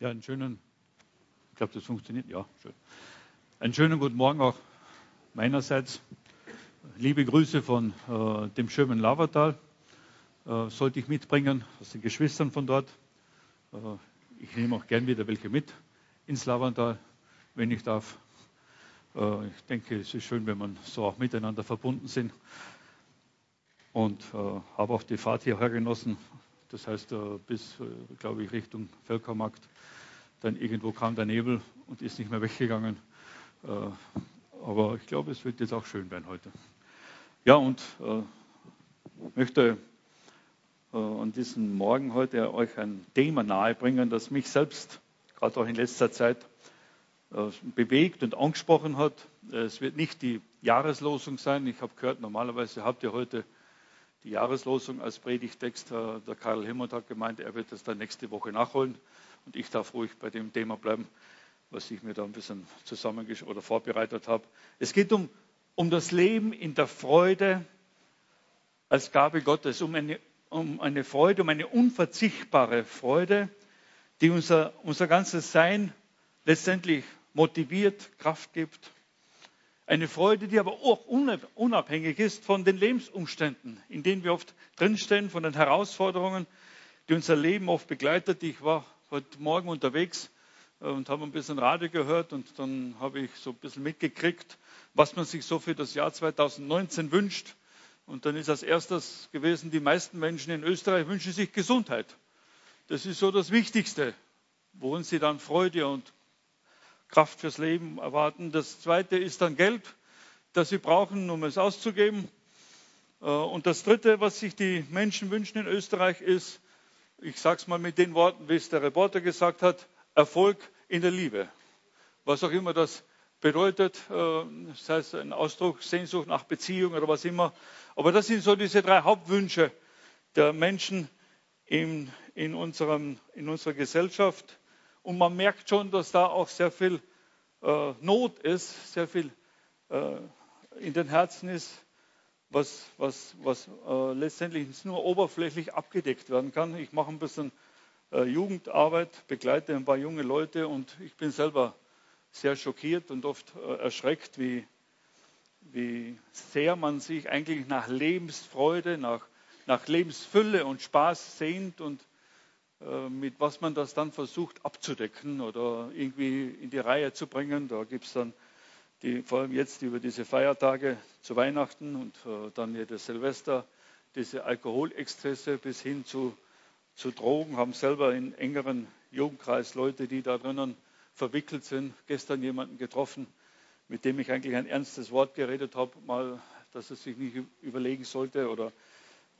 Ja, einen schönen, ich glaube, das funktioniert, ja, schön. Einen schönen guten Morgen auch meinerseits. Liebe Grüße von äh, dem schönen Lavatal. Äh, sollte ich mitbringen aus den Geschwistern von dort. Äh, ich nehme auch gern wieder welche mit ins Lavantal, wenn ich darf. Äh, ich denke, es ist schön, wenn man so auch miteinander verbunden sind. Und äh, habe auch die Fahrt hierher genossen. Das heißt, äh, bis, glaube ich, Richtung Völkermarkt dann irgendwo kam der Nebel und ist nicht mehr weggegangen. Äh, aber ich glaube, es wird jetzt auch schön werden heute. Ja, und äh, möchte äh, an diesem Morgen heute euch ein Thema nahebringen, das mich selbst gerade auch in letzter Zeit äh, bewegt und angesprochen hat. Es wird nicht die Jahreslosung sein. Ich habe gehört, normalerweise habt ihr heute die Jahreslosung als Predigtext. Äh, der Karl Himmert hat gemeint, er wird das dann nächste Woche nachholen. Und ich darf ruhig bei dem Thema bleiben, was ich mir da ein bisschen zusammengesch oder vorbereitet habe. Es geht um, um das Leben in der Freude als Gabe Gottes, um eine, um eine Freude, um eine unverzichtbare Freude, die unser, unser ganzes Sein letztendlich motiviert, Kraft gibt. Eine Freude, die aber auch unabhängig ist von den Lebensumständen, in denen wir oft drinstehen, von den Herausforderungen, die unser Leben oft begleitet. Ich war heute Morgen unterwegs äh, und habe ein bisschen Radio gehört und dann habe ich so ein bisschen mitgekriegt, was man sich so für das Jahr 2019 wünscht. Und dann ist als erstes gewesen, die meisten Menschen in Österreich wünschen sich Gesundheit. Das ist so das Wichtigste, worin sie dann Freude und Kraft fürs Leben erwarten. Das zweite ist dann Geld, das sie brauchen, um es auszugeben. Äh, und das dritte, was sich die Menschen wünschen in Österreich, ist ich sage es mal mit den Worten, wie es der Reporter gesagt hat, Erfolg in der Liebe. Was auch immer das bedeutet, äh, das heißt ein Ausdruck, Sehnsucht nach Beziehung oder was immer. Aber das sind so diese drei Hauptwünsche der Menschen in, in, unserem, in unserer Gesellschaft. Und man merkt schon, dass da auch sehr viel äh, Not ist, sehr viel äh, in den Herzen ist was, was, was äh, letztendlich nur oberflächlich abgedeckt werden kann. Ich mache ein bisschen äh, Jugendarbeit, begleite ein paar junge Leute und ich bin selber sehr schockiert und oft äh, erschreckt, wie, wie sehr man sich eigentlich nach Lebensfreude, nach, nach Lebensfülle und Spaß sehnt und mit was man das dann versucht abzudecken oder irgendwie in die Reihe zu bringen. Da gibt es dann die vor allem jetzt über diese Feiertage zu Weihnachten und äh, dann jedes Silvester, diese Alkoholexzesse bis hin zu, zu Drogen, haben selber in engeren Jugendkreis Leute, die da drinnen verwickelt sind. Gestern jemanden getroffen, mit dem ich eigentlich ein ernstes Wort geredet habe, mal, dass er sich nicht überlegen sollte oder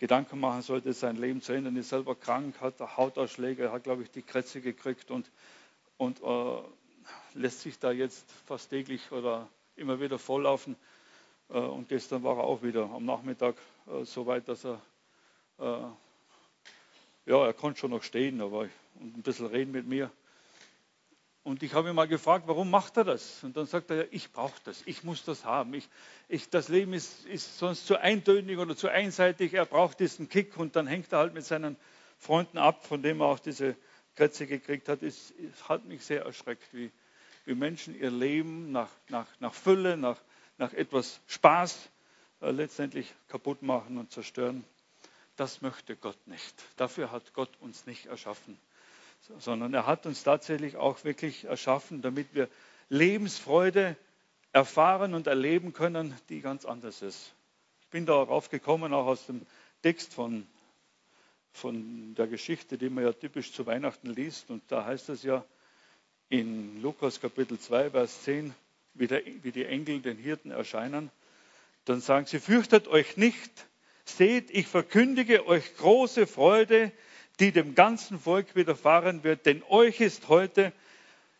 Gedanken machen sollte, sein Leben zu ändern. Ist selber krank, hat Hautausschläge, hat, glaube ich, die Krätze gekriegt und, und äh, lässt sich da jetzt fast täglich oder immer wieder volllaufen. Äh, und gestern war er auch wieder am Nachmittag äh, so weit, dass er, äh, ja, er konnte schon noch stehen, aber und ein bisschen reden mit mir. Und ich habe ihn mal gefragt, warum macht er das? Und dann sagt er, ich brauche das, ich muss das haben. Ich, ich, das Leben ist, ist sonst zu eintönig oder zu einseitig. Er braucht diesen Kick und dann hängt er halt mit seinen Freunden ab, von dem er auch diese Krätze gekriegt hat. Es, es hat mich sehr erschreckt, wie, wie Menschen ihr Leben nach, nach, nach Fülle, nach, nach etwas Spaß äh, letztendlich kaputt machen und zerstören. Das möchte Gott nicht. Dafür hat Gott uns nicht erschaffen, sondern er hat uns tatsächlich auch wirklich erschaffen, damit wir Lebensfreude erfahren und erleben können, die ganz anders ist. Ich bin darauf gekommen, auch aus dem Text von, von der Geschichte, die man ja typisch zu Weihnachten liest. Und da heißt es ja, in Lukas Kapitel 2, Vers 10, wie, der, wie die Engel den Hirten erscheinen, dann sagen sie, fürchtet euch nicht, seht, ich verkündige euch große Freude, die dem ganzen Volk widerfahren wird, denn euch ist heute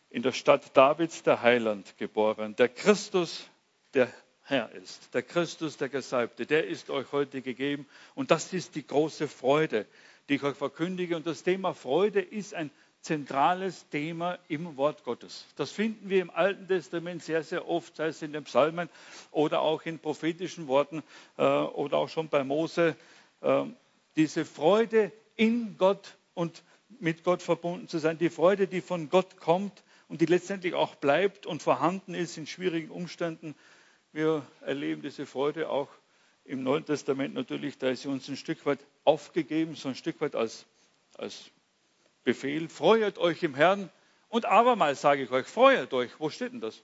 in der Stadt Davids der Heiland geboren, der Christus, der Herr ist, der Christus, der Gesalbte, der ist euch heute gegeben. Und das ist die große Freude, die ich euch verkündige. Und das Thema Freude ist ein zentrales Thema im Wort Gottes. Das finden wir im Alten Testament sehr, sehr oft, sei es in den Psalmen oder auch in prophetischen Worten äh, oder auch schon bei Mose. Äh, diese Freude in Gott und mit Gott verbunden zu sein, die Freude, die von Gott kommt und die letztendlich auch bleibt und vorhanden ist in schwierigen Umständen. Wir erleben diese Freude auch im Neuen Testament natürlich, da ist sie uns ein Stück weit aufgegeben, so ein Stück weit als, als Befehl. Freut euch im Herrn. Und abermals sage ich euch, freut euch. Wo steht denn das?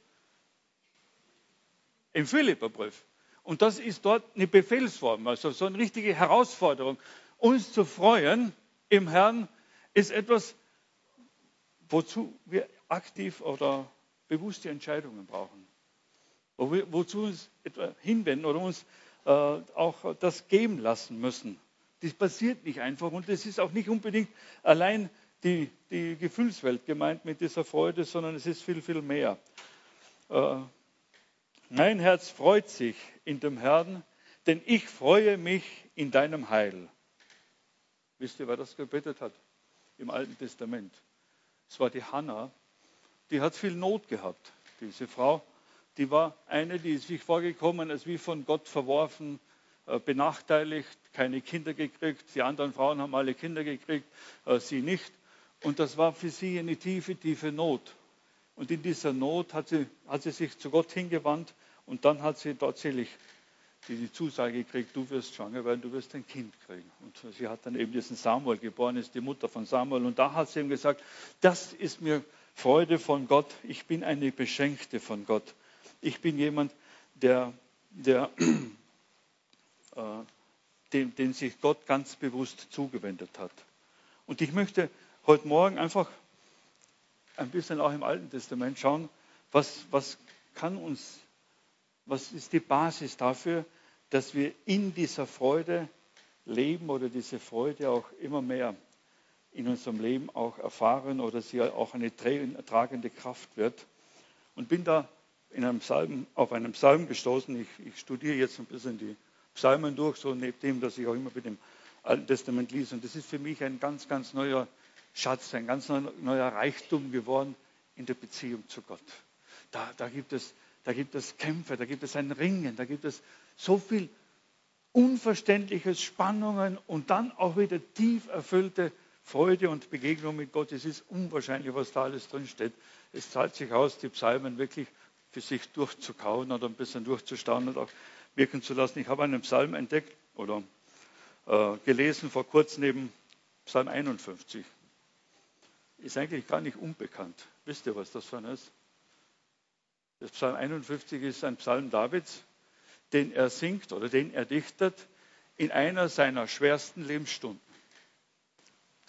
Im Philipperbrief. Und das ist dort eine Befehlsform, also so eine richtige Herausforderung. Uns zu freuen im Herrn ist etwas, wozu wir aktiv oder bewusste Entscheidungen brauchen. Wo wir, wozu uns etwa hinwenden oder uns äh, auch das geben lassen müssen. Das passiert nicht einfach und es ist auch nicht unbedingt allein die, die Gefühlswelt gemeint mit dieser Freude, sondern es ist viel, viel mehr. Äh, mein Herz freut sich in dem Herrn, denn ich freue mich in deinem Heil. Wisst ihr, wer das gebetet hat im Alten Testament? Es war die Hannah. Die hat viel Not gehabt, diese Frau. Die war eine, die sich vorgekommen als wie von Gott verworfen, äh, benachteiligt, keine Kinder gekriegt. Die anderen Frauen haben alle Kinder gekriegt, äh, sie nicht. Und das war für sie eine tiefe, tiefe Not. Und in dieser Not hat sie, hat sie sich zu Gott hingewandt und dann hat sie tatsächlich die Zusage gekriegt, du wirst schwanger werden, du wirst ein Kind kriegen. Und sie hat dann eben diesen Samuel geboren, ist die Mutter von Samuel. Und da hat sie ihm gesagt, das ist mir Freude von Gott, ich bin eine Beschenkte von Gott. Ich bin jemand, der, der äh, den, den sich Gott ganz bewusst zugewendet hat. Und ich möchte heute Morgen einfach ein bisschen auch im Alten Testament schauen, was, was kann uns, was ist die Basis dafür, dass wir in dieser Freude leben oder diese Freude auch immer mehr in unserem Leben auch erfahren oder sie auch eine tragende Kraft wird. Und bin da in einem Psalm, auf einen Psalm gestoßen. Ich, ich studiere jetzt ein bisschen die Psalmen durch, so neben dem, dass ich auch immer mit dem Alten Testament lese. Und das ist für mich ein ganz, ganz neuer Schatz, ein ganz neuer Reichtum geworden in der Beziehung zu Gott. Da, da, gibt es, da gibt es Kämpfe, da gibt es ein Ringen, da gibt es so viel Unverständliches, Spannungen und dann auch wieder tief erfüllte Freude und Begegnung mit Gott. Es ist unwahrscheinlich, was da alles drin steht. Es zahlt sich aus, die Psalmen wirklich für sich durchzukauen oder ein bisschen durchzustauen und auch wirken zu lassen. Ich habe einen Psalm entdeckt oder äh, gelesen vor kurzem neben Psalm 51. Ist eigentlich gar nicht unbekannt. Wisst ihr, was das für ein ist? Das Psalm 51 ist ein Psalm Davids, den er singt oder den er dichtet in einer seiner schwersten Lebensstunden.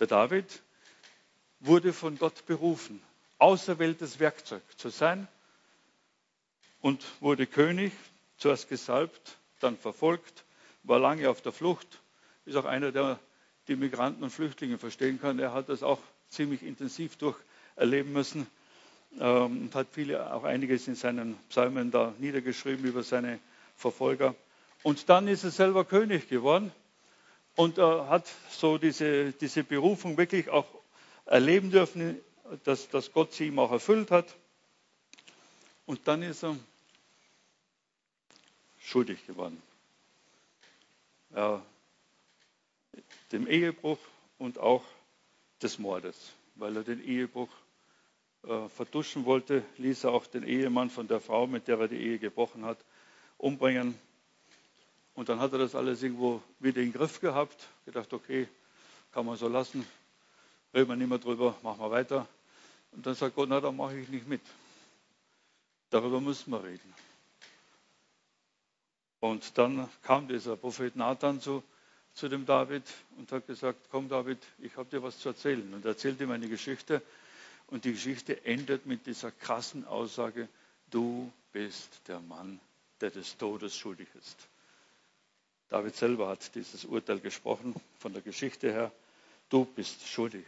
Der David wurde von Gott berufen, auserwähltes Werkzeug zu sein und wurde König, zuerst gesalbt, dann verfolgt, war lange auf der Flucht, ist auch einer, der die Migranten und Flüchtlinge verstehen kann. Er hat das auch ziemlich intensiv durcherleben müssen ähm, und hat viele, auch einiges in seinen Psalmen da niedergeschrieben über seine Verfolger. Und dann ist er selber König geworden und äh, hat so diese, diese Berufung wirklich auch erleben dürfen, dass, dass Gott sie ihm auch erfüllt hat. Und dann ist er schuldig geworden. Ja, dem Ehebruch und auch des Mordes. Weil er den Ehebruch äh, vertuschen wollte, ließ er auch den Ehemann von der Frau, mit der er die Ehe gebrochen hat, umbringen. Und dann hat er das alles irgendwo wieder in den Griff gehabt, gedacht, okay, kann man so lassen, reden wir nicht mehr drüber, machen wir weiter. Und dann sagt Gott, na, da mache ich nicht mit. Darüber müssen wir reden. Und dann kam dieser Prophet Nathan zu, zu dem David und hat gesagt, komm David, ich habe dir was zu erzählen. Und er erzählt ihm eine Geschichte. Und die Geschichte endet mit dieser krassen Aussage, du bist der Mann, der des Todes schuldig ist. David selber hat dieses Urteil gesprochen von der Geschichte her. Du bist schuldig.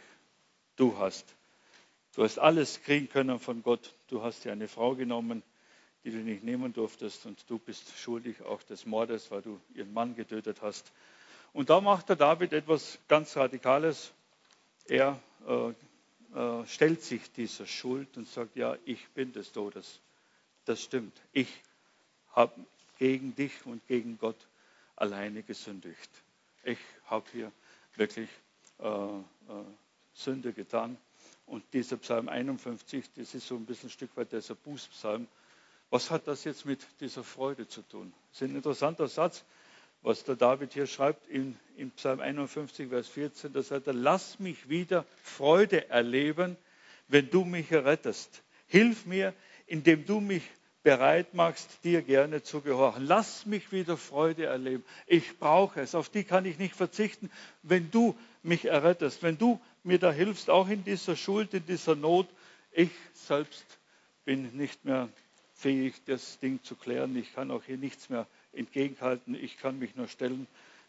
Du hast Du hast alles kriegen können von Gott. Du hast dir eine Frau genommen, die du nicht nehmen durftest und du bist schuldig auch des Mordes, weil du ihren Mann getötet hast. Und da macht der David etwas ganz Radikales. Er äh, äh, stellt sich dieser Schuld und sagt, ja, ich bin des Todes. Das stimmt. Ich habe gegen dich und gegen Gott alleine gesündigt. Ich habe hier wirklich äh, äh Sünde getan. Und dieser Psalm 51, das ist so ein bisschen ein Stück weit dieser Bußpsalm. Was hat das jetzt mit dieser Freude zu tun? Das ist ein interessanter Satz, was der David hier schreibt in, in Psalm 51, Vers 14. Da sagt er, lass mich wieder Freude erleben, wenn du mich errettest. Hilf mir, indem du mich bereit machst, dir gerne zu gehorchen. Lass mich wieder Freude erleben. Ich brauche es. Auf die kann ich nicht verzichten, wenn du mich errettest, wenn du mir da hilfst, auch in dieser Schuld, in dieser Not. Ich selbst bin nicht mehr fähig, das Ding zu klären. Ich kann auch hier nichts mehr entgegenhalten. Ich kann mich nur stellen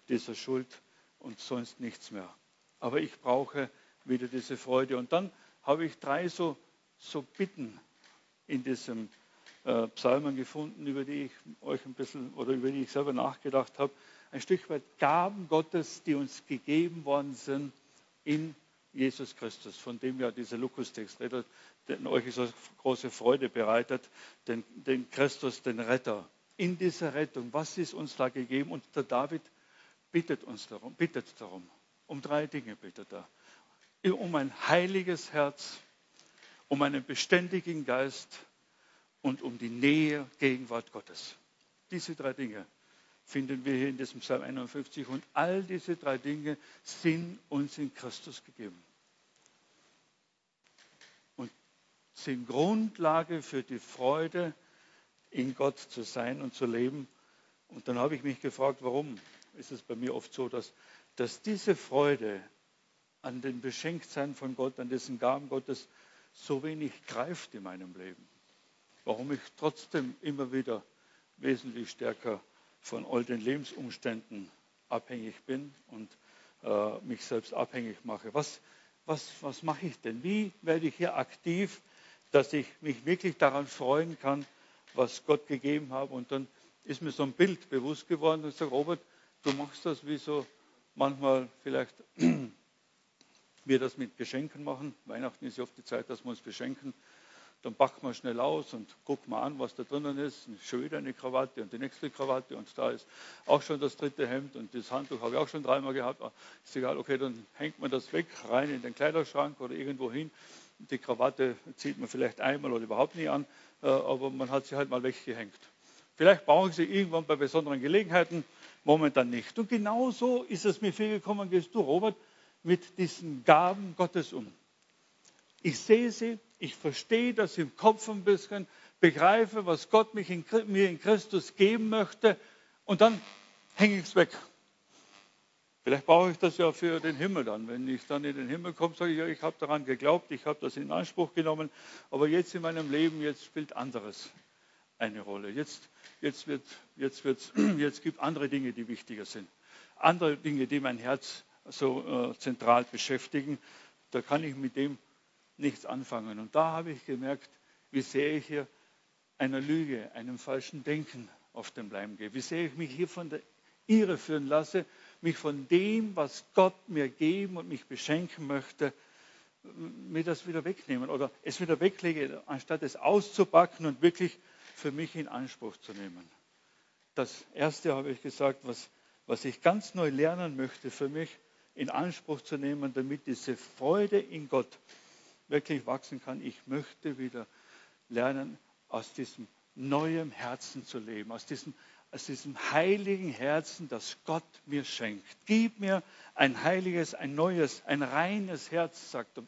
dieser Schuld und sonst nichts mehr. Aber ich brauche wieder diese Freude. Und dann habe ich drei so, so Bitten in diesem äh, Psalmen gefunden, über die ich euch ein bisschen oder über die ich selber nachgedacht habe. Ein Stück weit Gaben Gottes, die uns gegeben worden sind in Jesus Christus, von dem ja dieser Lukas-Text redet, den euch so große Freude bereitet, den, den Christus, den Retter. In dieser Rettung, was ist uns da gegeben? Und der David bittet uns darum, bittet darum. Um drei Dinge bittet er. Um ein heiliges Herz, um einen beständigen Geist und um die Nähe, Gegenwart Gottes. Diese drei Dinge finden wir hier in diesem Psalm 51 und all diese drei Dinge sind uns in Christus gegeben. Und sind Grundlage für die Freude, in Gott zu sein und zu leben. Und dann habe ich mich gefragt, warum ist es bei mir oft so, dass, dass diese Freude an dem Beschenktsein von Gott, an diesen Gaben Gottes so wenig greift in meinem Leben warum ich trotzdem immer wieder wesentlich stärker von all den Lebensumständen abhängig bin und äh, mich selbst abhängig mache. Was, was, was mache ich denn? Wie werde ich hier aktiv, dass ich mich wirklich daran freuen kann, was Gott gegeben hat? Und dann ist mir so ein Bild bewusst geworden und ich sage, Robert, du machst das wie so manchmal vielleicht wir das mit Geschenken machen. Weihnachten ist ja oft die Zeit, dass wir uns beschenken. Dann packen wir schnell aus und gucken mal an, was da drinnen ist. Schon wieder eine Krawatte und die nächste Krawatte und da ist auch schon das dritte Hemd und das Handtuch habe ich auch schon dreimal gehabt. Ah, ist egal, okay, dann hängt man das weg, rein in den Kleiderschrank oder irgendwo hin. Die Krawatte zieht man vielleicht einmal oder überhaupt nie an, aber man hat sie halt mal weggehängt. Vielleicht brauchen Sie irgendwann bei besonderen Gelegenheiten, momentan nicht. Und genauso ist es mir viel gekommen, gehst du, Robert, mit diesen Gaben Gottes um. Ich sehe sie, ich verstehe das im Kopf ein bisschen, begreife, was Gott in, mir in Christus geben möchte und dann hänge ich es weg. Vielleicht brauche ich das ja für den Himmel dann. Wenn ich dann in den Himmel komme, sage ich, ja, ich habe daran geglaubt, ich habe das in Anspruch genommen, aber jetzt in meinem Leben, jetzt spielt anderes eine Rolle. Jetzt, jetzt, wird, jetzt, wird, jetzt gibt andere Dinge, die wichtiger sind. Andere Dinge, die mein Herz so äh, zentral beschäftigen. Da kann ich mit dem nichts anfangen. Und da habe ich gemerkt, wie sehr ich hier einer Lüge, einem falschen Denken auf den Leim gehe. Wie sehr ich mich hier von der Irre führen lasse, mich von dem, was Gott mir geben und mich beschenken möchte, mir das wieder wegnehmen oder es wieder weglege, anstatt es auszupacken und wirklich für mich in Anspruch zu nehmen. Das Erste habe ich gesagt, was, was ich ganz neu lernen möchte für mich in Anspruch zu nehmen, damit diese Freude in Gott wirklich wachsen kann. Ich möchte wieder lernen, aus diesem neuen Herzen zu leben, aus diesem, aus diesem heiligen Herzen, das Gott mir schenkt. Gib mir ein heiliges, ein neues, ein reines Herz, sagt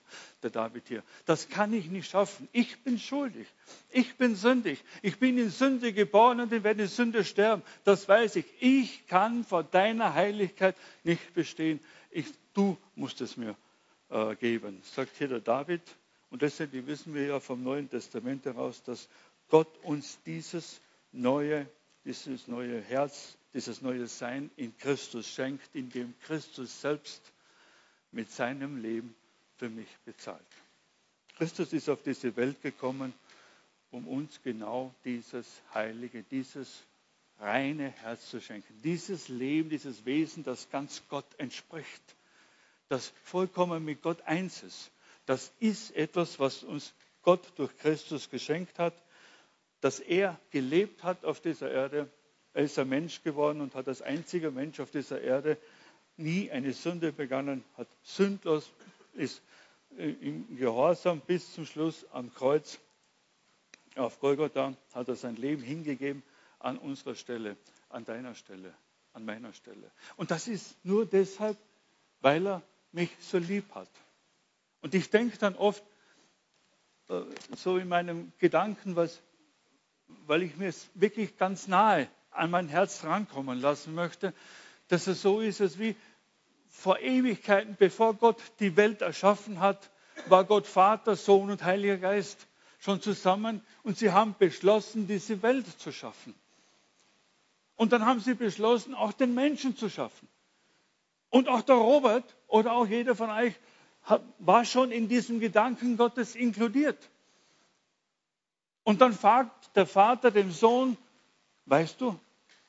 der David hier. Das kann ich nicht schaffen. Ich bin schuldig. Ich bin sündig. Ich bin in Sünde geboren und werde in Sünde sterben. Das weiß ich. Ich kann vor deiner Heiligkeit nicht bestehen. Ich, du musst es mir äh, geben, sagt hier der David. Und deshalb wissen wir ja vom Neuen Testament heraus, dass Gott uns dieses neue, dieses neue Herz, dieses neue Sein in Christus schenkt, indem Christus selbst mit seinem Leben für mich bezahlt. Christus ist auf diese Welt gekommen, um uns genau dieses heilige, dieses reine Herz zu schenken. Dieses Leben, dieses Wesen, das ganz Gott entspricht das vollkommen mit Gott eins ist. Das ist etwas, was uns Gott durch Christus geschenkt hat, dass er gelebt hat auf dieser Erde. Er ist ein Mensch geworden und hat als einziger Mensch auf dieser Erde nie eine Sünde begangen, hat sündlos, ist äh, im Gehorsam bis zum Schluss am Kreuz auf Golgotha hat er sein Leben hingegeben an unserer Stelle, an deiner Stelle, an meiner Stelle. Und das ist nur deshalb, weil er mich so lieb hat. Und ich denke dann oft, äh, so in meinem Gedanken, was, weil ich mir es wirklich ganz nahe an mein Herz rankommen lassen möchte, dass es so ist, als wie vor Ewigkeiten, bevor Gott die Welt erschaffen hat, war Gott Vater, Sohn und Heiliger Geist schon zusammen und sie haben beschlossen, diese Welt zu schaffen. Und dann haben sie beschlossen, auch den Menschen zu schaffen. Und auch der Robert oder auch jeder von euch war schon in diesem Gedanken Gottes inkludiert. Und dann fragt der Vater dem Sohn, weißt du,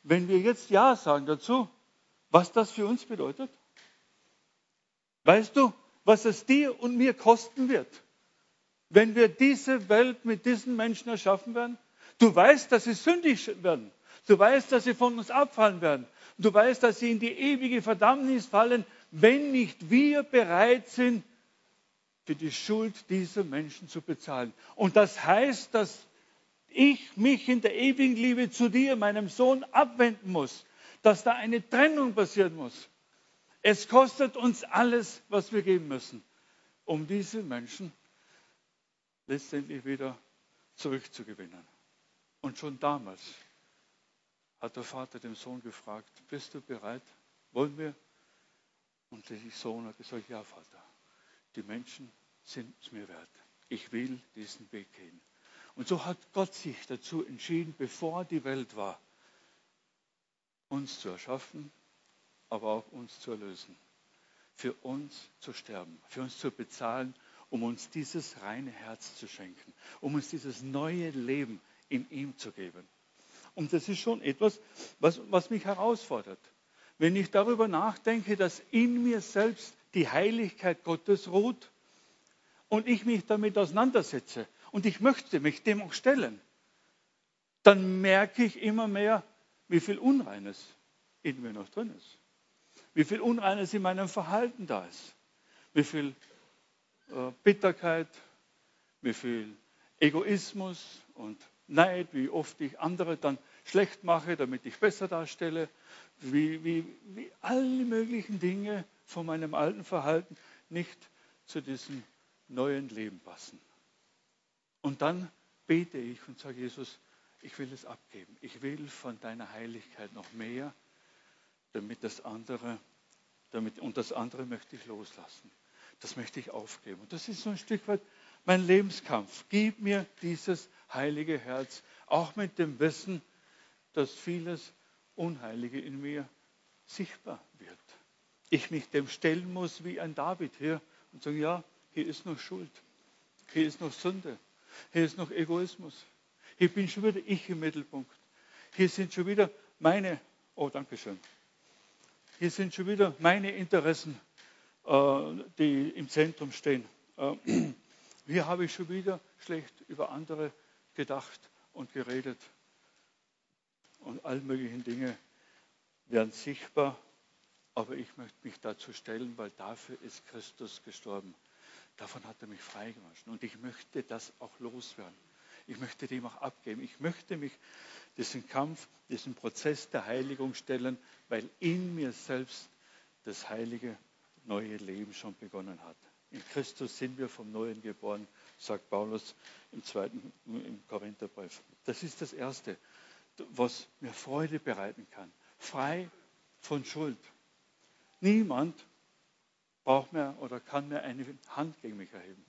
wenn wir jetzt Ja sagen dazu, was das für uns bedeutet? Weißt du, was es dir und mir kosten wird, wenn wir diese Welt mit diesen Menschen erschaffen werden? Du weißt, dass sie sündig werden. Du weißt, dass sie von uns abfallen werden. Du weißt, dass sie in die ewige Verdammnis fallen, wenn nicht wir bereit sind, für die Schuld dieser Menschen zu bezahlen. Und das heißt, dass ich mich in der ewigen Liebe zu dir, meinem Sohn, abwenden muss, dass da eine Trennung passieren muss. Es kostet uns alles, was wir geben müssen, um diese Menschen letztendlich wieder zurückzugewinnen. Und schon damals hat der Vater dem Sohn gefragt, bist du bereit? Wollen wir? Und der Sohn hat gesagt, ja Vater, die Menschen sind es mir wert. Ich will diesen Weg gehen. Und so hat Gott sich dazu entschieden, bevor die Welt war, uns zu erschaffen, aber auch uns zu erlösen. Für uns zu sterben, für uns zu bezahlen, um uns dieses reine Herz zu schenken, um uns dieses neue Leben in ihm zu geben. Und das ist schon etwas, was, was mich herausfordert. Wenn ich darüber nachdenke, dass in mir selbst die Heiligkeit Gottes ruht und ich mich damit auseinandersetze und ich möchte mich dem auch stellen, dann merke ich immer mehr, wie viel Unreines in mir noch drin ist. Wie viel Unreines in meinem Verhalten da ist. Wie viel äh, Bitterkeit, wie viel Egoismus und Neid, wie oft ich andere dann schlecht mache, damit ich besser darstelle, wie, wie, wie alle möglichen Dinge von meinem alten Verhalten nicht zu diesem neuen Leben passen. Und dann bete ich und sage, Jesus, ich will es abgeben. Ich will von deiner Heiligkeit noch mehr, damit das andere, damit, und das andere möchte ich loslassen. Das möchte ich aufgeben. Und das ist so ein Stück weit mein Lebenskampf. Gib mir dieses heilige Herz, auch mit dem Wissen, dass vieles Unheilige in mir sichtbar wird. Ich mich dem stellen muss wie ein David hier und sagen, ja, hier ist noch Schuld, hier ist noch Sünde, hier ist noch Egoismus, hier bin schon wieder ich im Mittelpunkt, hier sind schon wieder meine, oh danke schön, hier sind schon wieder meine Interessen, äh, die im Zentrum stehen. Äh, hier habe ich schon wieder schlecht über andere gedacht und geredet. Und all möglichen Dinge werden sichtbar, aber ich möchte mich dazu stellen, weil dafür ist Christus gestorben. Davon hat er mich freigewaschen. Und ich möchte das auch loswerden. Ich möchte dem auch abgeben. Ich möchte mich diesen Kampf, diesen Prozess der Heiligung stellen, weil in mir selbst das heilige neue Leben schon begonnen hat. In Christus sind wir vom Neuen geboren, sagt Paulus im zweiten im Korintherbrief. Das ist das Erste, was mir Freude bereiten kann. Frei von Schuld. Niemand braucht mehr oder kann mehr eine Hand gegen mich erheben.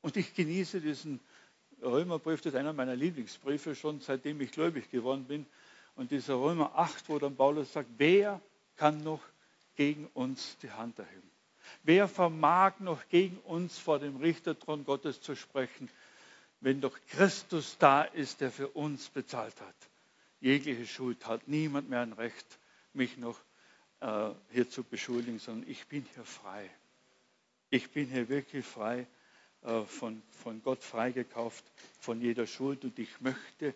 Und ich genieße diesen Römerbrief, das ist einer meiner Lieblingsbriefe schon, seitdem ich gläubig geworden bin. Und dieser Römer 8, wo dann Paulus sagt, wer kann noch gegen uns die Hand erheben? Wer vermag noch gegen uns vor dem Richterthron Gottes zu sprechen, wenn doch Christus da ist, der für uns bezahlt hat? Jegliche Schuld hat niemand mehr ein Recht, mich noch äh, hier zu beschuldigen, sondern ich bin hier frei. Ich bin hier wirklich frei, äh, von, von Gott freigekauft, von jeder Schuld und ich möchte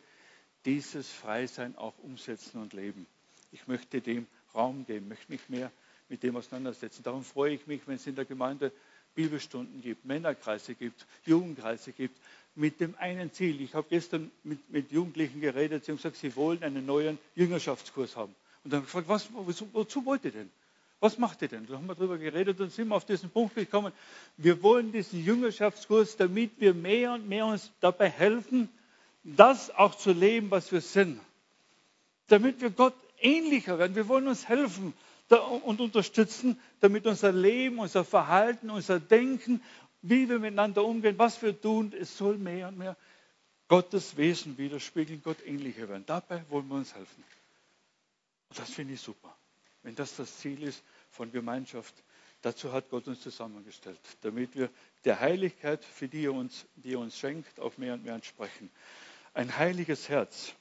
dieses Freisein auch umsetzen und leben. Ich möchte dem Raum geben, möchte mich mehr mit dem auseinandersetzen. Darum freue ich mich, wenn es in der Gemeinde Bibelstunden gibt, Männerkreise gibt, Jugendkreise gibt, mit dem einen Ziel. Ich habe gestern mit, mit Jugendlichen geredet, sie haben gesagt, sie wollen einen neuen Jüngerschaftskurs haben. Und dann gefragt, was, wozu, wozu wollt ihr denn? Was macht ihr denn? Da haben wir darüber geredet und sind auf diesen Punkt gekommen. Wir wollen diesen Jüngerschaftskurs, damit wir mehr und mehr uns dabei helfen, das auch zu leben, was wir sind. Damit wir Gott ähnlicher werden. Wir wollen uns helfen und unterstützen, damit unser Leben, unser Verhalten, unser Denken, wie wir miteinander umgehen, was wir tun, es soll mehr und mehr Gottes Wesen widerspiegeln, Gott ähnlicher werden. Dabei wollen wir uns helfen. Das finde ich super. Wenn das das Ziel ist von Gemeinschaft, dazu hat Gott uns zusammengestellt, damit wir der Heiligkeit, für die er uns, die er uns schenkt, auch mehr und mehr entsprechen. Ein heiliges Herz,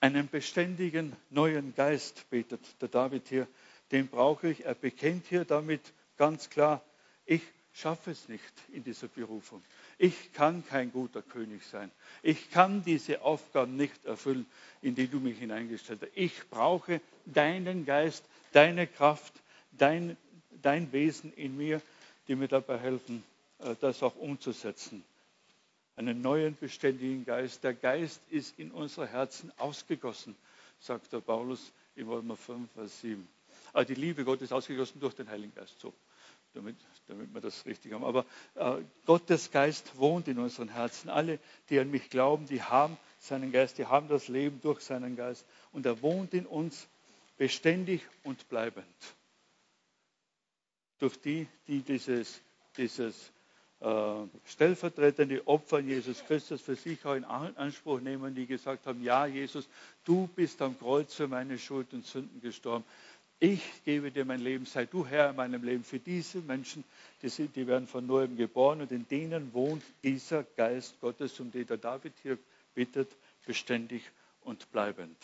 einen beständigen neuen Geist, betet der David hier, den brauche ich. Er bekennt hier damit ganz klar, ich schaffe es nicht in dieser Berufung. Ich kann kein guter König sein. Ich kann diese Aufgaben nicht erfüllen, in die du mich hineingestellt hast. Ich brauche deinen Geist, deine Kraft, dein, dein Wesen in mir, die mir dabei helfen, äh, das auch umzusetzen. Einen neuen, beständigen Geist. Der Geist ist in unsere Herzen ausgegossen, sagt der Paulus in Römer 5, Vers 7. Aber ah, die Liebe Gottes ist ausgegossen durch den Heiligen Geist. So damit, damit wir das richtig haben. Aber äh, Gottes Geist wohnt in unseren Herzen. Alle, die an mich glauben, die haben seinen Geist, die haben das Leben durch seinen Geist. Und er wohnt in uns beständig und bleibend. Durch die, die dieses, dieses äh, stellvertretende Opfer Jesus Christus für sich auch in Anspruch nehmen, die gesagt haben, ja Jesus, du bist am Kreuz für meine Schuld und Sünden gestorben. Ich gebe dir mein Leben, sei du Herr in meinem Leben. Für diese Menschen, die, sind, die werden von neuem geboren und in denen wohnt dieser Geist Gottes, um den der David hier bittet, beständig und bleibend.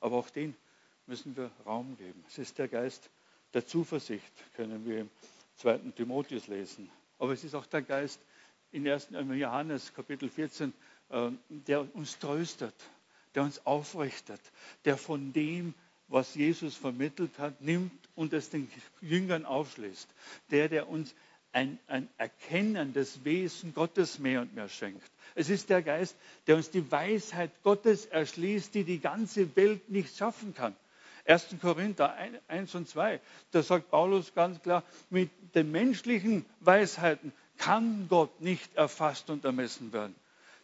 Aber auch den müssen wir Raum geben. Es ist der Geist der Zuversicht, können wir im 2. Timotheus lesen. Aber es ist auch der Geist in 1. Johannes Kapitel 14, äh, der uns tröstet, der uns aufrichtet, der von dem was Jesus vermittelt hat, nimmt und es den Jüngern aufschließt. Der, der uns ein, ein Erkennen des Wesen Gottes mehr und mehr schenkt. Es ist der Geist, der uns die Weisheit Gottes erschließt, die die ganze Welt nicht schaffen kann. 1. Korinther 1 und 2, da sagt Paulus ganz klar, mit den menschlichen Weisheiten kann Gott nicht erfasst und ermessen werden.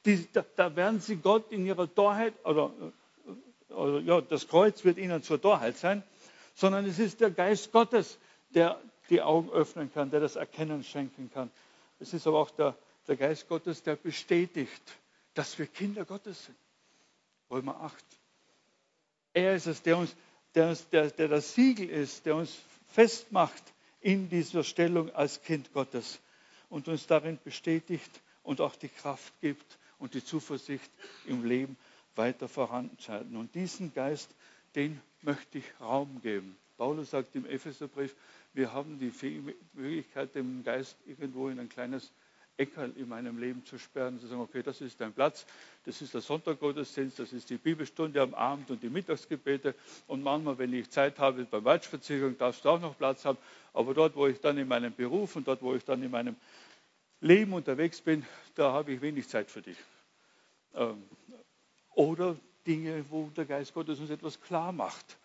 Die, da, da, werden sie Gott in ihrer Torheit oder also, ja, das Kreuz wird ihnen zur Torheit sein, sondern es ist der Geist Gottes, der die Augen öffnen kann, der das Erkennen schenken kann. Es ist aber auch der, der Geist Gottes, der bestätigt, dass wir Kinder Gottes sind. Römer 8. Er ist es, der, uns, der, uns, der, der das Siegel ist, der uns festmacht in dieser Stellung als Kind Gottes und uns darin bestätigt und auch die Kraft gibt und die Zuversicht im Leben weiter voranschreiten. Und diesen Geist, den möchte ich Raum geben. Paulus sagt im Epheserbrief, wir haben die Möglichkeit, den Geist irgendwo in ein kleines Eckerl in meinem Leben zu sperren, zu sagen, okay, das ist dein Platz, das ist der Sonntaggottesdienst, das ist die Bibelstunde am Abend und die Mittagsgebete und manchmal, wenn ich Zeit habe bei Waldspaziergang, darfst du auch noch Platz haben, aber dort, wo ich dann in meinem Beruf und dort, wo ich dann in meinem Leben unterwegs bin, da habe ich wenig Zeit für dich. Ähm, oder Dinge, wo der Geist Gottes uns etwas klar macht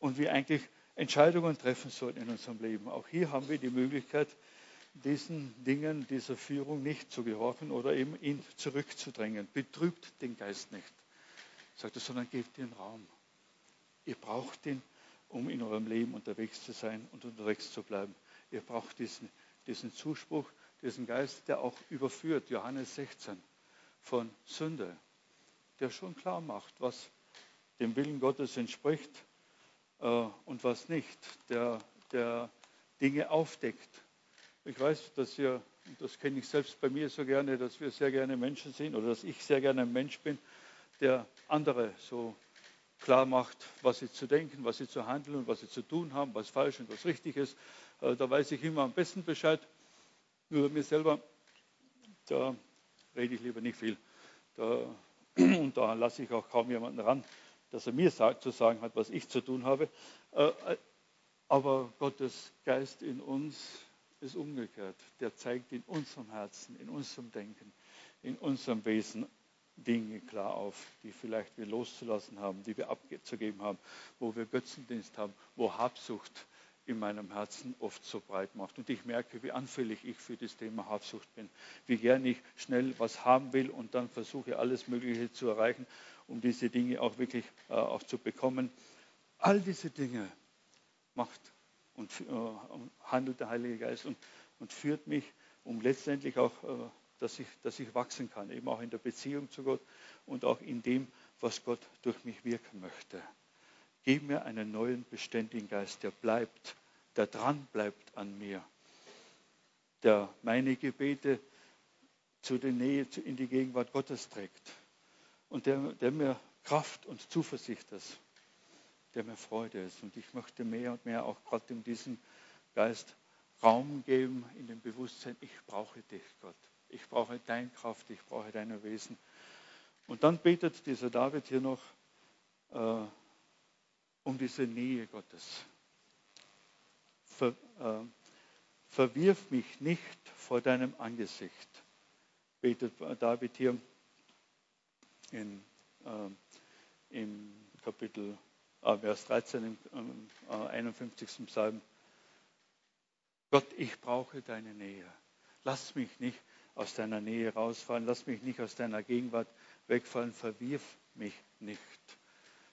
und wir eigentlich Entscheidungen treffen sollen in unserem Leben. Auch hier haben wir die Möglichkeit, diesen Dingen, dieser Führung nicht zu gehorchen oder eben ihn zurückzudrängen. Betrübt den Geist nicht, sagt er, sondern gebt ihm Raum. Ihr braucht ihn, um in eurem Leben unterwegs zu sein und unterwegs zu bleiben. Ihr braucht diesen, diesen Zuspruch, diesen Geist, der auch überführt, Johannes 16, von Sünde, der schon klar macht, was dem Willen Gottes entspricht äh, und was nicht, der, der Dinge aufdeckt. Ich weiß, dass wir, und das kenne ich selbst bei mir so gerne, dass wir sehr gerne Menschen sind oder dass ich sehr gerne ein Mensch bin, der andere so klar macht, was sie zu denken, was sie zu handeln und was sie zu tun haben, was falsch und was richtig ist. Äh, da weiß ich immer am besten Bescheid. Nur mir selber, da rede ich lieber nicht viel. Da und da lasse ich auch kaum jemanden ran, dass er mir zu sagen hat, was ich zu tun habe. Äh, äh, aber Gottes Geist in uns ist umgekehrt. Der zeigt in unserem Herzen, in unserem Denken, in unserem Wesen Dinge klar auf, die vielleicht wir loszulassen haben, die wir abzugeben haben, wo wir Götzendienst haben, wo Habsucht in meinem Herzen oft so breit macht. Und ich merke, wie anfällig ich für das Thema Habsucht bin, wie gern ich schnell was haben will und dann versuche, alles Mögliche zu erreichen, um diese Dinge auch wirklich äh, auch zu bekommen. All diese Dinge macht und äh, handelt der Heilige Geist und, und führt mich, um letztendlich auch äh, dass ich, dass ich wachsen kann, eben auch in der Beziehung zu Gott und auch in dem, was Gott durch mich wirken möchte. Gib mir einen neuen, beständigen Geist, der bleibt, der dran bleibt an mir, der meine Gebete zu der Nähe, in die Gegenwart Gottes trägt und der, der mir Kraft und Zuversicht ist, der mir Freude ist. Und ich möchte mehr und mehr auch gerade in diesem Geist Raum geben, in dem Bewusstsein, ich brauche dich, Gott. Ich brauche deine Kraft, ich brauche dein Wesen. Und dann betet dieser David hier noch äh, um diese Nähe Gottes. Ver, äh, verwirf mich nicht vor deinem Angesicht, betet David hier in, äh, im Kapitel, äh, Vers 13, im 51. Äh, Psalm. Gott, ich brauche deine Nähe. Lass mich nicht aus deiner Nähe rausfallen, lass mich nicht aus deiner Gegenwart wegfallen, verwirf mich nicht,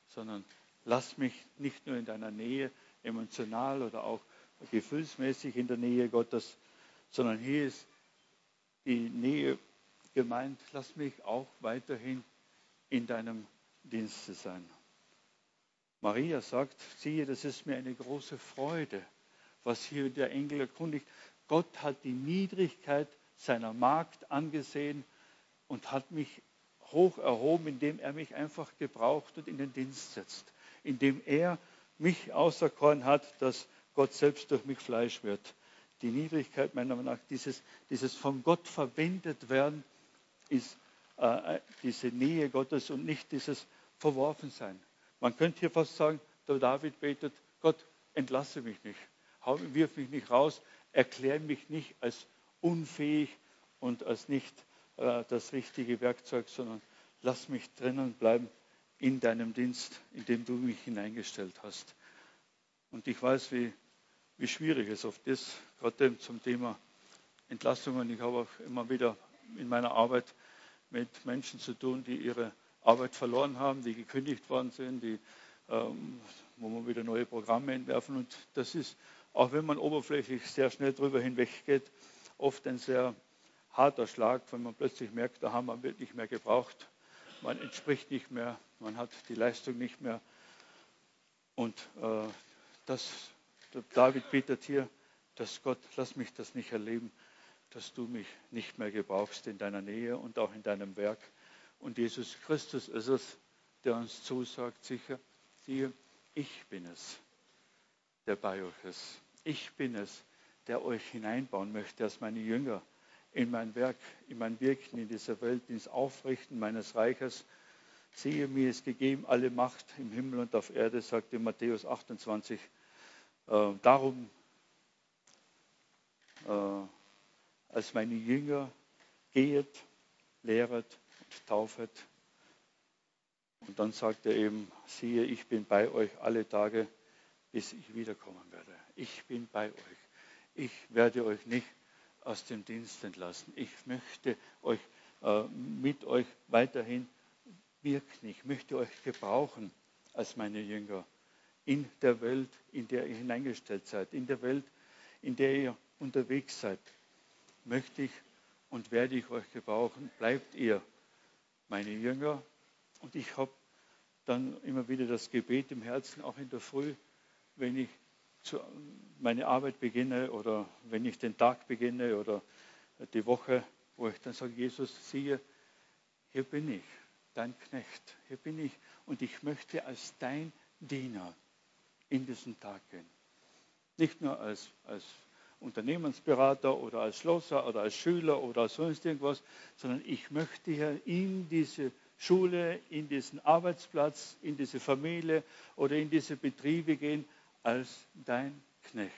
sondern lass mich nicht nur in deiner Nähe emotional oder auch gefühlsmäßig in der Nähe Gottes, sondern hier ist die Nähe gemeint, lass mich auch weiterhin in deinem Dienste sein. Maria sagt, siehe, das ist mir eine große Freude, was hier der Engel erkundigt. Gott hat die Niedrigkeit seiner Magd angesehen und hat mich hoch erhoben, indem er mich einfach gebraucht und in den Dienst setzt, indem er mich auserkoren hat, dass Gott selbst durch mich Fleisch wird. Die Niedrigkeit meiner Meinung nach, dieses, dieses von Gott verwendet werden, ist äh, diese Nähe Gottes und nicht dieses Verworfensein. Man könnte hier fast sagen, der David betet, Gott, entlasse mich nicht, wirf mich nicht raus, erkläre mich nicht als unfähig und als nicht äh, das richtige Werkzeug, sondern lass mich drinnen bleiben in deinem Dienst, in dem du mich hineingestellt hast. Und ich weiß, wie, wie schwierig es oft ist, gerade zum Thema Entlassungen. Ich habe auch immer wieder in meiner Arbeit mit Menschen zu tun, die ihre Arbeit verloren haben, die gekündigt worden sind, die, ähm, wo man wieder neue Programme entwerfen. Und das ist, auch wenn man oberflächlich sehr schnell drüber hinweggeht, oft ein sehr harter Schlag, wenn man plötzlich merkt, da haben wir wirklich mehr gebraucht. Man entspricht nicht mehr, man hat die Leistung nicht mehr. Und äh, das, David bittet hier, dass Gott, lass mich das nicht erleben, dass du mich nicht mehr gebrauchst in deiner Nähe und auch in deinem Werk. Und Jesus Christus ist es, der uns zusagt, sicher, siehe, ich bin es, der bei euch ist. Ich bin es, der euch hineinbauen möchte als meine Jünger in mein Werk, in mein Wirken in dieser Welt, ins Aufrichten meines Reiches. Siehe, mir ist gegeben alle Macht im Himmel und auf Erde, sagte Matthäus 28. Äh, darum, äh, als meine Jünger, gehet, lehret und taufet. Und dann sagt er eben, siehe, ich bin bei euch alle Tage, bis ich wiederkommen werde. Ich bin bei euch ich werde euch nicht aus dem Dienst entlassen. Ich möchte euch äh, mit euch weiterhin wirken. Ich möchte euch gebrauchen als meine Jünger in der Welt, in der ihr hineingestellt seid, in der Welt, in der ihr unterwegs seid. Möchte ich und werde ich euch gebrauchen. Bleibt ihr meine Jünger. Und ich habe dann immer wieder das Gebet im Herzen, auch in der Früh, wenn ich zu, meine Arbeit beginne oder wenn ich den Tag beginne oder die Woche, wo ich dann sage, Jesus, siehe, hier bin ich, dein Knecht, hier bin ich und ich möchte als dein Diener in diesen Tag gehen. Nicht nur als, als Unternehmensberater oder als Schlosser oder als Schüler oder als sonst irgendwas, sondern ich möchte hier in diese Schule, in diesen Arbeitsplatz, in diese Familie oder in diese Betriebe gehen als dein Knecht.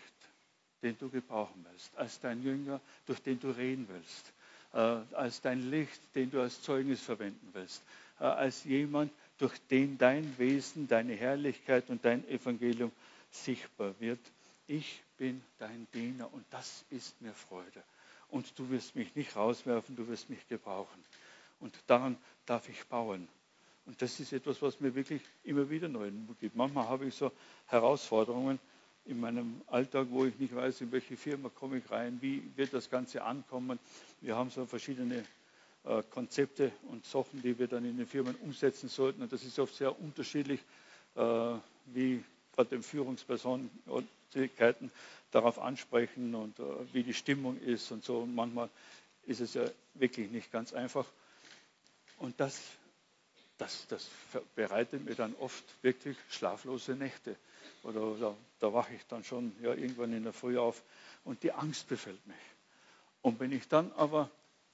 den du gebrauchen willst, als dein Jünger, durch den du reden willst, äh, als dein Licht, den du als Zeugnis verwenden willst, äh, als jemand, durch den dein Wesen, deine Herrlichkeit und dein Evangelium sichtbar wird. Ich bin dein Diener und das ist mir Freude. Und du wirst mich nicht rauswerfen, du wirst mich gebrauchen. Und daran darf ich bauen. Und das ist etwas, was mir wirklich immer wieder neuen Mut gibt. Manchmal habe ich so Herausforderungen in meinem Alltag, wo ich nicht weiß, in welche Firma komme ich rein, wie wird das Ganze ankommen. Wir haben so verschiedene äh, Konzepte und Sachen, die wir dann in den Firmen umsetzen sollten. Und das ist oft sehr unterschiedlich, äh, wie gerade den Führungspersönlichkeiten darauf ansprechen und äh, wie die Stimmung ist und so. Und manchmal ist es ja wirklich nicht ganz einfach. Und das, das, das bereitet mir dann oft wirklich schlaflose Nächte. Oder da, da wache ich dann schon ja, irgendwann in der Früh auf und die Angst befällt mich. Und wenn ich dann aber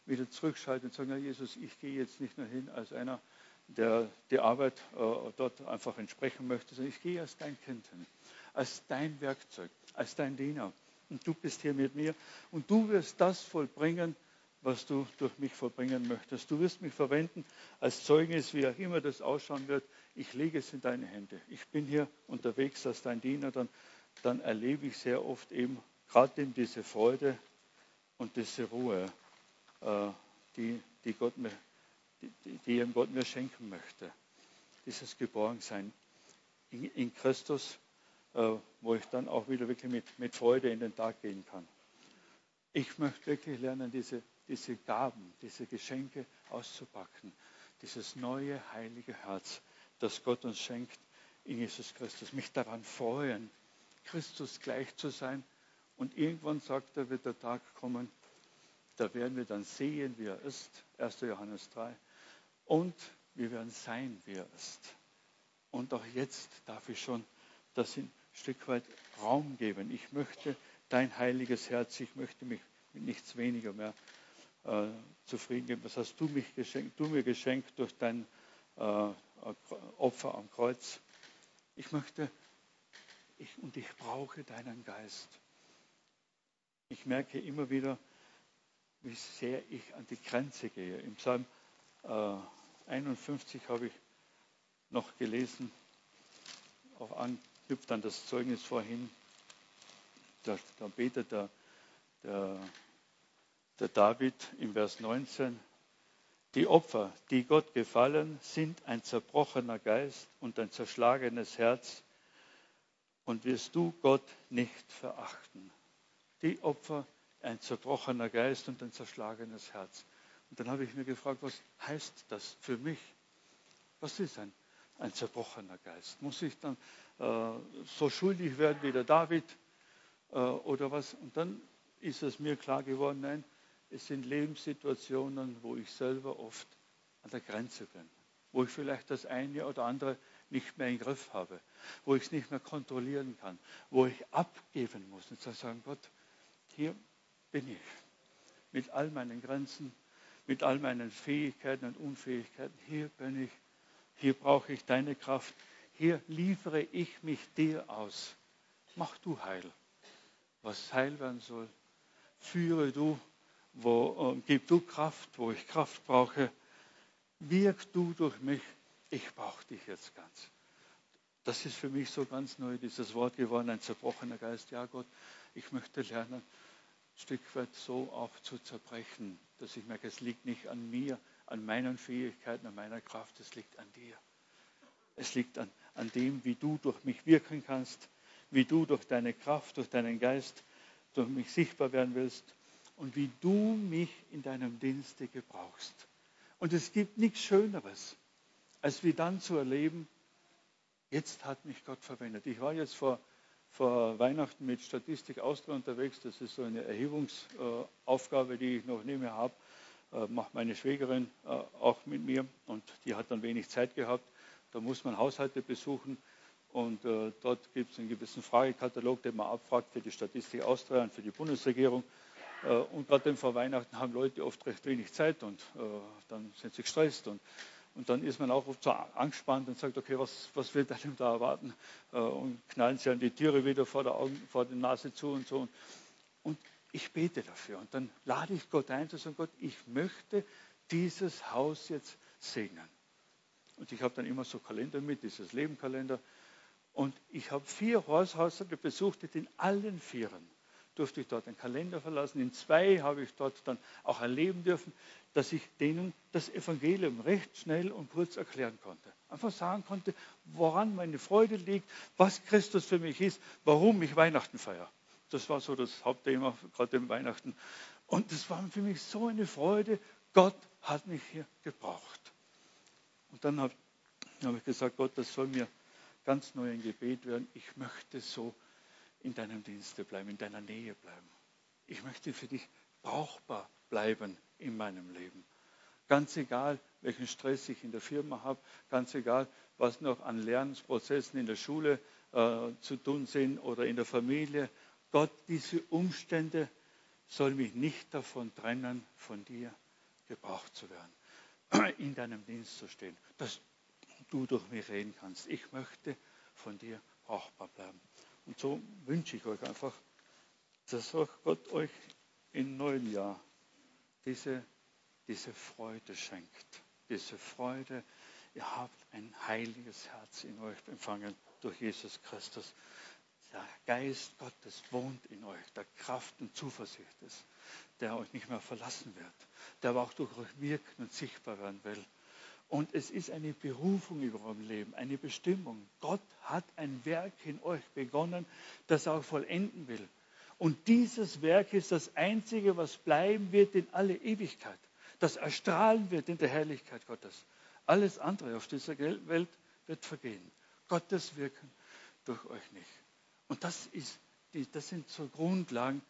wieder zurückschalte und sage, ja, Jesus, ich gehe jetzt nicht nur hin als einer, der die Arbeit äh, dort einfach entsprechen möchte, sondern ich gehe als dein Kind hin, als dein Werkzeug, als dein Diener. Und du bist hier mit mir und du wirst das vollbringen, was du durch mich vollbringen möchtest. Du wirst mich verwenden als Zeugnis, wie auch immer das ausschauen wird. Ich lege es in deine Hände. Ich bin hier unterwegs als dein Diener. Dann, dann erlebe ich sehr oft eben gerade eben diese Freude und diese Ruhe, äh, die, die, Gott mir, die, die Gott mir schenken möchte. Dieses Geborgensein in, in Christus, äh, wo ich dann auch wieder wirklich mit, mit Freude in den Tag gehen kann. Ich möchte wirklich lernen, diese, diese Gaben, diese Geschenke auszupacken. Dieses neue, heilige Herz, das Gott uns schenkt in Jesus Christus. Mich daran freuen, Christus gleich zu sein. Und irgendwann sagt er, wird der Tag kommen, da werden wir dann sehen, wie er ist. 1. Johannes 3. Und wir werden sein, wie er ist. Und auch jetzt darf ich schon das ein Stück weit Raum geben. Ich möchte dein heiliges Herz, ich möchte mich mit nichts weniger mehr äh, zufrieden geben. Das hast du, mich geschenkt, du mir geschenkt durch dein äh, Opfer am Kreuz. Ich möchte, ich, und ich brauche deinen Geist. Ich merke immer wieder, wie sehr ich an die Grenze gehe. Im Psalm äh, 51 habe ich noch gelesen, auch anknüpft an das Zeugnis vorhin, da, da betet der, der, der David im Vers 19, die Opfer, die Gott gefallen, sind ein zerbrochener Geist und ein zerschlagenes Herz und wirst du Gott nicht verachten. Die Opfer, ein zerbrochener Geist und ein zerschlagenes Herz. Und dann habe ich mir gefragt, was heißt das für mich? Was ist ein, ein zerbrochener Geist? Muss ich dann äh, so schuldig werden wie der David äh, oder was? Und dann ist es mir klar geworden, nein, es sind Lebenssituationen, wo ich selber oft an der Grenze bin, wo ich vielleicht das eine oder andere nicht mehr im Griff habe, wo ich es nicht mehr kontrollieren kann, wo ich abgeben muss und sagen, Gott, hier bin ich. Mit all meinen Grenzen, mit all meinen Fähigkeiten und Unfähigkeiten. Hier bin ich. Hier brauche ich deine Kraft. Hier liefere ich mich dir aus. Mach du heil, was heil werden soll. Führe du, wo, äh, gib du Kraft, wo ich Kraft brauche. Wirk du durch mich. Ich brauche dich jetzt ganz. Das ist für mich so ganz neu, dieses Wort geworden, ein zerbrochener Geist. Ja, Gott, ich möchte lernen, Stück weit so auch zu zerbrechen, dass ich merke, es liegt nicht an mir, an meinen Fähigkeiten, an meiner Kraft, es liegt an dir. Es liegt an, an dem, wie du durch mich wirken kannst, wie du durch deine Kraft, durch deinen Geist, durch mich sichtbar werden willst und wie du mich in deinem Dienste gebrauchst. Und es gibt nichts Schöneres, als wie dann zu erleben, jetzt hat mich Gott verwendet. Ich war jetzt vor vor Weihnachten mit Statistik Austria unterwegs. Das ist so eine Erhebungsaufgabe, die ich noch nicht mehr habe. Äh, macht meine Schwägerin äh, auch mit mir und die hat dann wenig Zeit gehabt. Da muss man Haushalte besuchen und äh, dort gibt es einen gewissen Fragekatalog, den man abfragt für die Statistik Austria und für die Bundesregierung. Und gerade vor Weihnachten haben Leute oft recht wenig Zeit und dann sind sie gestresst und und dann ist man auch oft so angespannt und sagt, okay, was, was wird einem da erwarten? Äh, und knallen sie an die Tiere wieder vor der, Augen, vor der Nase zu und so. Und ich bete dafür. Und dann lade ich Gott ein zu sagen, Gott, ich möchte dieses Haus jetzt segnen. Und ich habe dann immer so Kalender mit, dieses Lebenkalender. Und ich habe vier Haushalte besucht, in allen Vieren durfte ich dort einen Kalender verlassen. In zwei habe ich dort dann auch erleben dürfen, dass ich denen das Evangelium recht schnell und kurz erklären konnte. Einfach sagen konnte, woran meine Freude liegt, was Christus für mich ist, warum ich Weihnachten feiere. Das war so das Hauptthema, gerade im Weihnachten. Und das war für mich so eine Freude. Gott hat mich hier gebraucht. Und dann habe hab ich gesagt, Gott, das soll mir ganz neu ein Gebet werden. Ich möchte so in deinem Dienste bleiben, in deiner Nähe bleiben. Ich möchte für dich brauchbar bleiben in meinem Leben. Ganz egal, welchen Stress ich in der Firma habe, ganz egal, was noch an Lernprozessen in der Schule äh, zu tun sind oder in der Familie. Gott, diese Umstände soll mich nicht davon trennen, von dir gebraucht zu werden, in deinem Dienst zu stehen, dass du durch mich reden kannst. Ich möchte von dir brauchbar bleiben. Und so wünsche ich euch einfach, dass auch Gott euch im neuen Jahr diese, diese Freude schenkt. Diese Freude, ihr habt ein heiliges Herz in euch empfangen durch Jesus Christus. Der Geist Gottes wohnt in euch, der Kraft und Zuversicht ist, der euch nicht mehr verlassen wird, der aber auch durch euch wirken und sichtbar werden will. Und es ist eine Berufung über eurem Leben, eine Bestimmung. Gott hat ein Werk in euch begonnen, das er auch vollenden will. Und dieses Werk ist das Einzige, was bleiben wird in alle Ewigkeit, das erstrahlen wird in der Herrlichkeit Gottes. Alles andere auf dieser Welt wird vergehen. Gottes Wirken durch euch nicht. Und das, ist die, das sind so Grundlagen,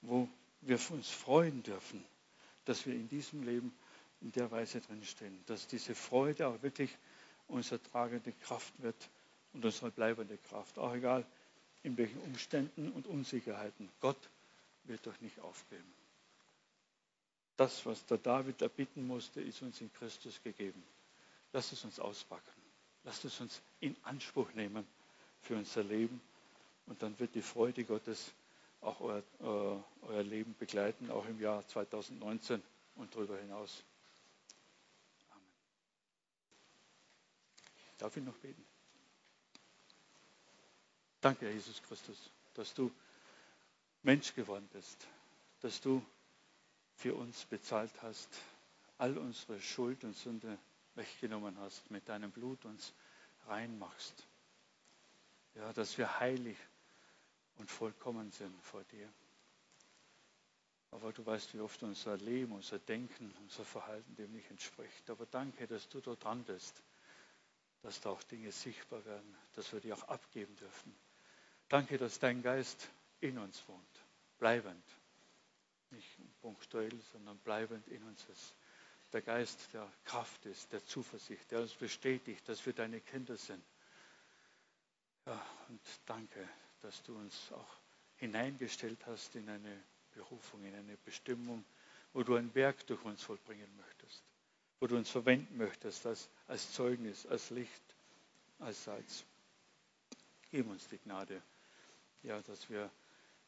wo wir uns freuen dürfen, dass wir in diesem Leben in der Weise drinstehen, dass diese Freude auch wirklich unsere tragende Kraft wird und unsere bleibende Kraft, auch egal in welchen Umständen und Unsicherheiten. Gott wird euch nicht aufgeben. Das, was der David erbitten musste, ist uns in Christus gegeben. Lasst es uns auspacken. Lasst es uns in Anspruch nehmen für unser Leben. Und dann wird die Freude Gottes auch euer, äh, euer Leben begleiten, auch im Jahr 2019 und darüber hinaus. Darf ich noch beten? Danke, Herr Jesus Christus, dass du Mensch geworden bist, dass du für uns bezahlt hast, all unsere Schuld und Sünde weggenommen hast, mit deinem Blut uns reinmachst. Ja, dass wir heilig und vollkommen sind vor dir. Aber du weißt, wie oft unser Leben, unser Denken, unser Verhalten dem nicht entspricht. Aber danke, dass du dort dran bist dass da auch Dinge sichtbar werden, dass wir die auch abgeben dürfen. Danke, dass dein Geist in uns wohnt, bleibend. Nicht punktuell, sondern bleibend in uns ist. Der Geist, der Kraft ist, der Zuversicht, der uns bestätigt, dass wir deine Kinder sind. Ja, und danke, dass du uns auch hineingestellt hast in eine Berufung, in eine Bestimmung, wo du ein Werk durch uns vollbringen möchtest wo du uns verwenden möchtest als, als Zeugnis, als Licht, als Salz. Gib uns die Gnade, ja, dass wir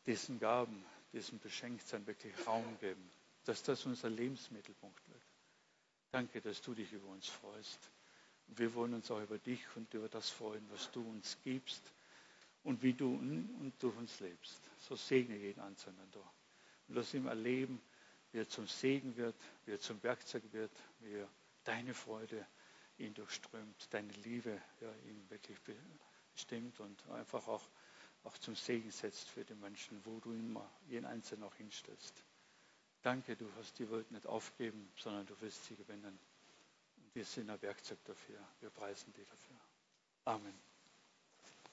diesen Gaben, diesem Beschenktsein wirklich Raum geben, dass das unser Lebensmittelpunkt wird. Danke, dass du dich über uns freust. Wir wollen uns auch über dich und über das freuen, was du uns gibst und wie du und durch uns lebst. So segne jeden Einzelnen da. Und lass ihm erleben, wie er zum Segen wird, wie er zum Werkzeug wird, wie er deine Freude ihn durchströmt, deine Liebe ja, ihn wirklich bestimmt und einfach auch, auch zum Segen setzt für die Menschen, wo du immer jeden Einzelnen auch hinstellst. Danke, du hast die Welt nicht aufgeben, sondern du wirst sie gewinnen. Und wir sind ein Werkzeug dafür. Wir preisen dich dafür. Amen.